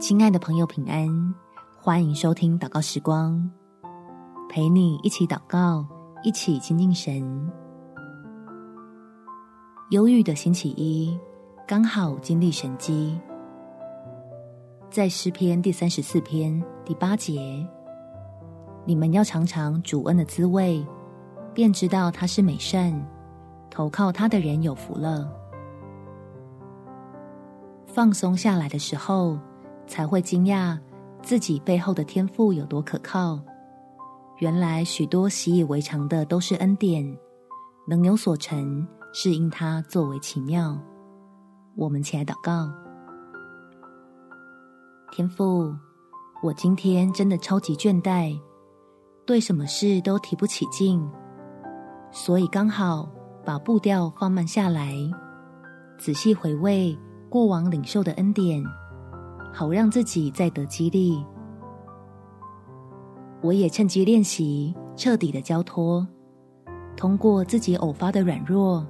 亲爱的朋友，平安！欢迎收听祷告时光，陪你一起祷告，一起亲近神。忧郁的星期一，刚好经历神迹。在诗篇第三十四篇第八节，你们要尝尝主恩的滋味，便知道他是美善，投靠他的人有福了。放松下来的时候，才会惊讶自己背后的天赋有多可靠。原来许多习以为常的都是恩典，能有所成是因他作为奇妙。我们起来祷告，天父，我今天真的超级倦怠，对什么事都提不起劲，所以刚好把步调放慢下来，仔细回味过往领受的恩典。好让自己再得激励，我也趁机练习彻底的交托，通过自己偶发的软弱，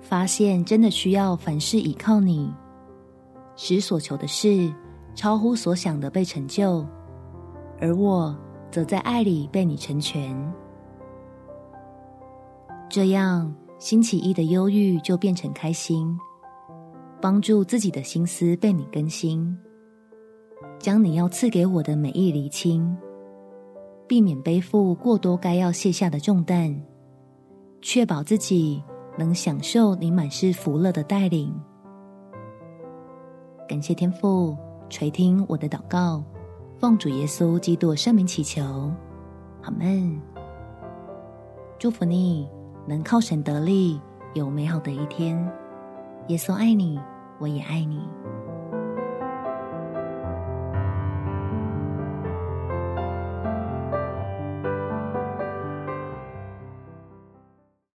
发现真的需要凡事倚靠你，使所求的事超乎所想的被成就，而我则在爱里被你成全，这样星期一的忧郁就变成开心，帮助自己的心思被你更新。将你要赐给我的美意厘清，避免背负过多该要卸下的重担，确保自己能享受你满是福乐的带领。感谢天父垂听我的祷告，奉主耶稣基督圣名祈求，阿门。祝福你能靠神得力，有美好的一天。耶稣爱你，我也爱你。